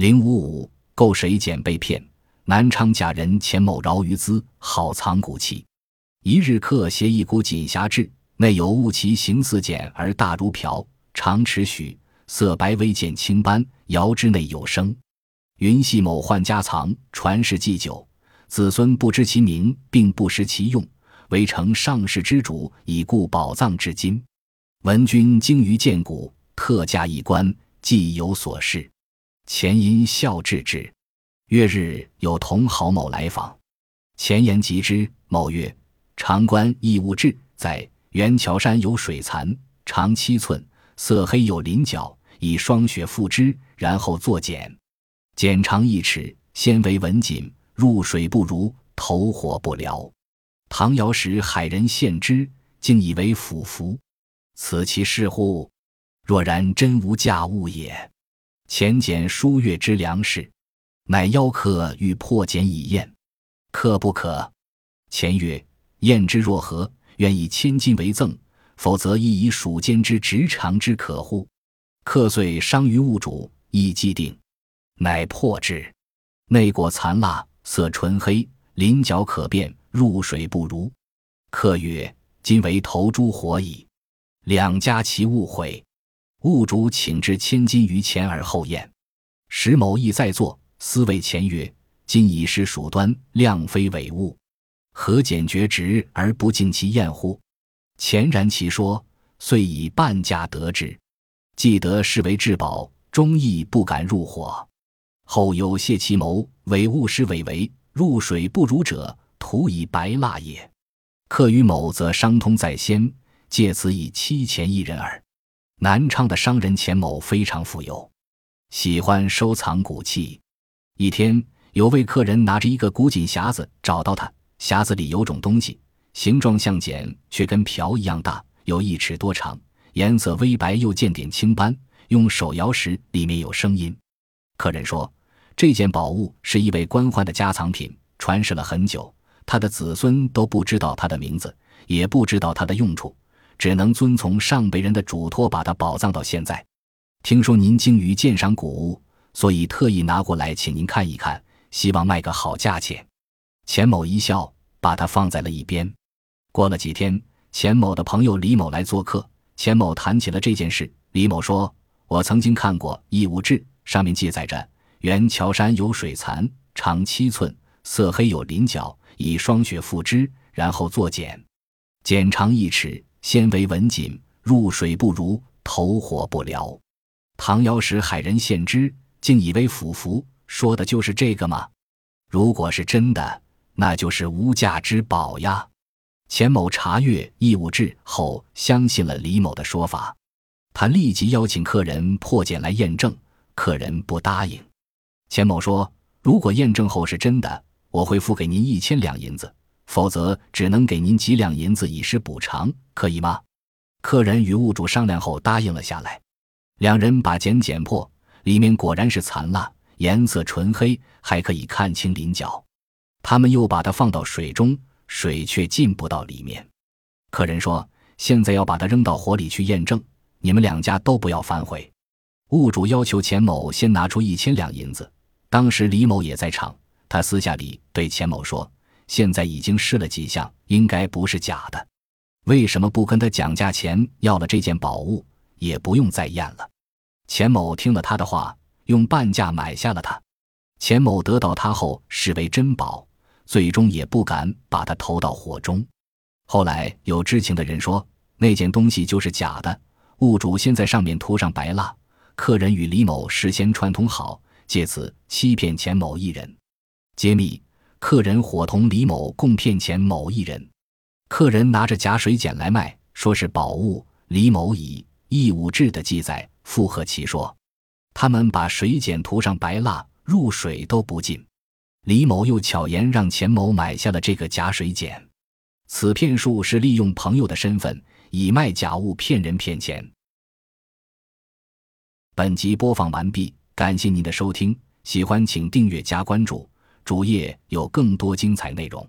零五五购水碱被骗，南昌假人钱某饶于资，好藏骨器。一日客携一股锦匣至，内有物其形似茧而大如瓢，长尺许，色白微见青斑，摇之内有声。云系某宦家藏，传世既久，子孙不知其名，并不识其用，唯承上世之主，以固宝藏至今。闻君精于见古，特驾一官，既有所事。前因笑置之。月日有同好某来访，前言及之。某曰：“长官义务志在元桥山有水蚕，长七寸，色黑有鳞角，以霜雪覆之，然后作茧。茧长一尺，纤维纹锦，入水不如，投火不燎。唐尧时海人献之，竟以为腐符。此其事乎？若然，真无价物也。”前简书月之粮食，乃邀客欲破茧以验，客不可。前曰：验之若何？愿以千金为赠，否则亦以蜀间之直肠之可乎？客遂伤于物主，亦既定，乃破之。内果残蜡，色纯黑，鳞角可辨，入水不如。客曰：今为投诸火矣。两家其误会。物主请至千金于前而后验，石某亦在座，思谓前曰：“今已是蜀端，量非伪物，何简绝直而不敬其验乎？”前然其说，遂以半价得之。既得视为至宝，终亦不敢入伙。后有谢其谋，伪物是伪为入水不如者，徒以白蜡也。客与某则商通在先，借此以欺钱一人耳。南昌的商人钱某非常富有，喜欢收藏古器。一天，有位客人拿着一个古锦匣子找到他，匣子里有种东西，形状像茧，却跟瓢一样大，有一尺多长，颜色微白，又见点青斑。用手摇时，里面有声音。客人说，这件宝物是一位官宦的家藏品，传世了很久，他的子孙都不知道他的名字，也不知道他的用处。只能遵从上辈人的嘱托，把它宝藏到现在。听说您精于鉴赏古物，所以特意拿过来，请您看一看，希望卖个好价钱。钱某一笑，把它放在了一边。过了几天，钱某的朋友李某来做客，钱某谈起了这件事。李某说：“我曾经看过《义物志》，上面记载着原桥山有水蚕，长七寸，色黑有鳞角，以霜雪覆之，然后作茧，茧长一尺。”纤维纹锦，入水不如，投火不燎。唐尧时海人献之，竟以为腐符，说的就是这个吗？如果是真的，那就是无价之宝呀！钱某查阅《义务志》后，相信了李某的说法，他立即邀请客人破茧来验证，客人不答应。钱某说：“如果验证后是真的，我会付给您一千两银子。”否则只能给您几两银子以示补偿，可以吗？客人与物主商量后答应了下来。两人把茧剪破，里面果然是残蜡，颜色纯黑，还可以看清鳞角。他们又把它放到水中，水却进不到里面。客人说：“现在要把它扔到火里去验证，你们两家都不要反悔。”物主要求钱某先拿出一千两银子。当时李某也在场，他私下里对钱某说。现在已经试了几项，应该不是假的。为什么不跟他讲价钱，要了这件宝物，也不用再验了？钱某听了他的话，用半价买下了它。钱某得到它后视为珍宝，最终也不敢把它投到火中。后来有知情的人说，那件东西就是假的，物主先在上面涂上白蜡，客人与李某事先串通好，借此欺骗钱某一人。揭秘。客人伙同李某共骗钱某一人，客人拿着假水碱来卖，说是宝物。李某以义务志的记载附和其说，他们把水碱涂上白蜡，入水都不进。李某又巧言让钱某买下了这个假水碱。此骗术是利用朋友的身份，以卖假物骗人骗钱。本集播放完毕，感谢您的收听，喜欢请订阅加关注。主页有更多精彩内容。